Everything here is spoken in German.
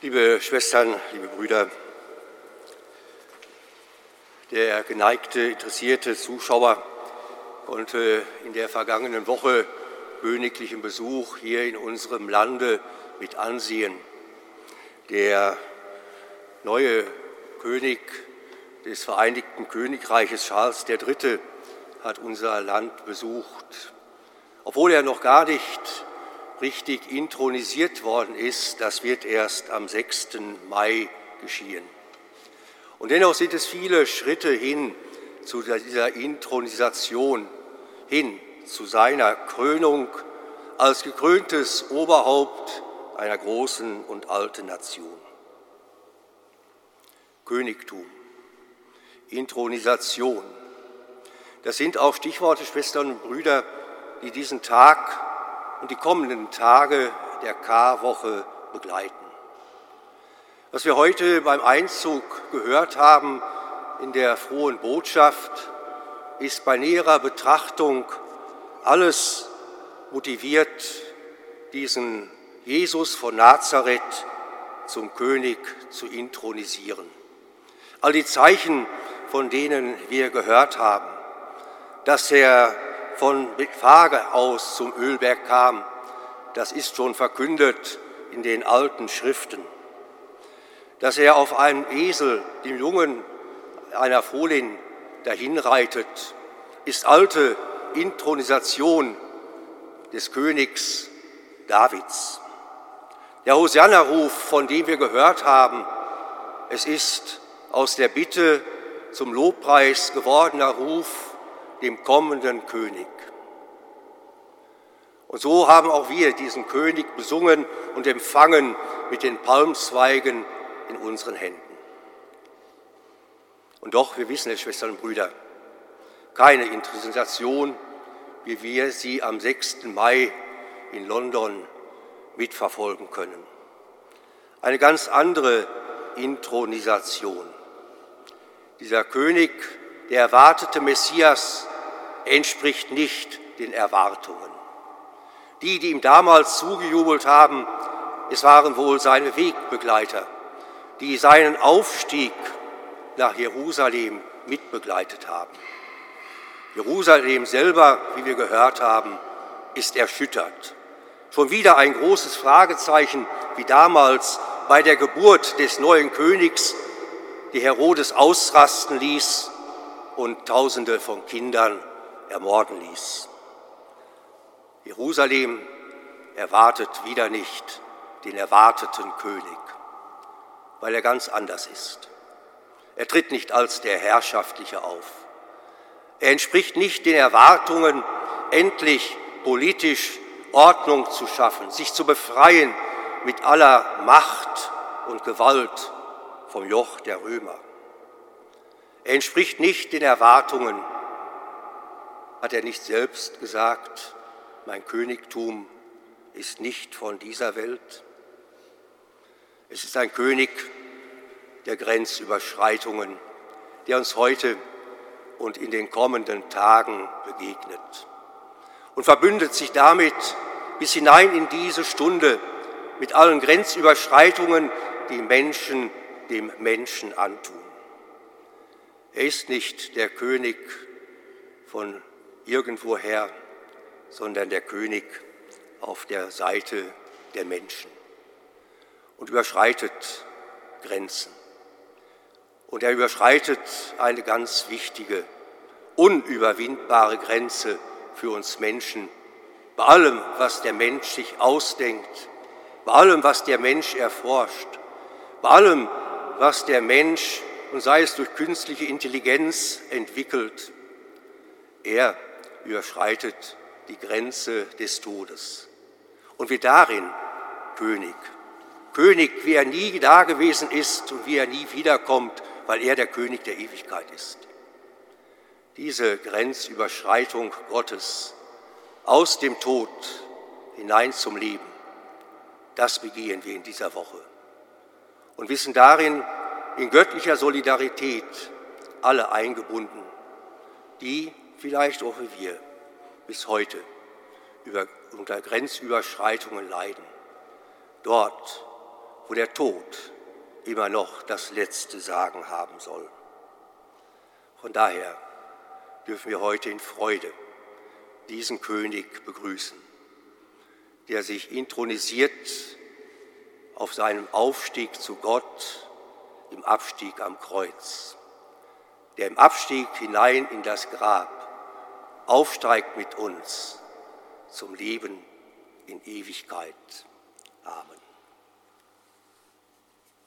Liebe Schwestern, liebe Brüder, der geneigte, interessierte Zuschauer konnte in der vergangenen Woche königlichen Besuch hier in unserem Lande mit ansehen. Der neue König des Vereinigten Königreiches Charles III. hat unser Land besucht. Obwohl er noch gar nicht richtig intronisiert worden ist, das wird erst am 6. Mai geschehen. Und dennoch sind es viele Schritte hin zu dieser Intronisation, hin zu seiner Krönung als gekröntes Oberhaupt einer großen und alten Nation. Königtum, Intronisation, das sind auch Stichworte, Schwestern und Brüder, die diesen Tag und die kommenden Tage der Karwoche begleiten. Was wir heute beim Einzug gehört haben in der frohen Botschaft, ist bei näherer Betrachtung alles motiviert, diesen Jesus von Nazareth zum König zu intronisieren. All die Zeichen, von denen wir gehört haben, dass er von Bethphage aus zum Ölberg kam, das ist schon verkündet in den alten Schriften. Dass er auf einem Esel, dem Jungen einer Fohlin, dahinreitet, ist alte Intronisation des Königs Davids. Der Hosanna-Ruf, von dem wir gehört haben, es ist aus der Bitte zum Lobpreis gewordener Ruf dem kommenden König. Und so haben auch wir diesen König besungen und empfangen mit den Palmzweigen in unseren Händen. Und doch, wir wissen es, Schwestern und Brüder, keine Intronisation, wie wir sie am 6. Mai in London mitverfolgen können. Eine ganz andere Intronisation. Dieser König, der erwartete Messias, entspricht nicht den Erwartungen. Die, die ihm damals zugejubelt haben, es waren wohl seine Wegbegleiter, die seinen Aufstieg nach Jerusalem mitbegleitet haben. Jerusalem selber, wie wir gehört haben, ist erschüttert. Schon wieder ein großes Fragezeichen, wie damals bei der Geburt des neuen Königs, die Herodes ausrasten ließ und Tausende von Kindern ermorden ließ. Jerusalem erwartet wieder nicht den erwarteten König, weil er ganz anders ist. Er tritt nicht als der Herrschaftliche auf. Er entspricht nicht den Erwartungen, endlich politisch Ordnung zu schaffen, sich zu befreien mit aller Macht und Gewalt vom Joch der Römer. Er entspricht nicht den Erwartungen, hat er nicht selbst gesagt, mein Königtum ist nicht von dieser Welt? Es ist ein König der Grenzüberschreitungen, der uns heute und in den kommenden Tagen begegnet und verbündet sich damit bis hinein in diese Stunde mit allen Grenzüberschreitungen, die Menschen dem Menschen antun. Er ist nicht der König von irgendwoher, sondern der König auf der Seite der Menschen und überschreitet Grenzen. Und er überschreitet eine ganz wichtige, unüberwindbare Grenze für uns Menschen. Bei allem, was der Mensch sich ausdenkt, bei allem, was der Mensch erforscht, bei allem, was der Mensch, und sei es durch künstliche Intelligenz, entwickelt. Er überschreitet die Grenze des Todes und wird darin König. König, wie er nie dagewesen ist und wie er nie wiederkommt, weil er der König der Ewigkeit ist. Diese Grenzüberschreitung Gottes aus dem Tod hinein zum Leben, das begehen wir in dieser Woche und wissen darin in göttlicher Solidarität alle eingebunden, die vielleicht auch wie wir bis heute über, unter Grenzüberschreitungen leiden. Dort, wo der Tod immer noch das letzte Sagen haben soll. Von daher dürfen wir heute in Freude diesen König begrüßen, der sich intronisiert auf seinem Aufstieg zu Gott im Abstieg am Kreuz, der im Abstieg hinein in das Grab aufsteigt mit uns zum Leben in Ewigkeit. Amen.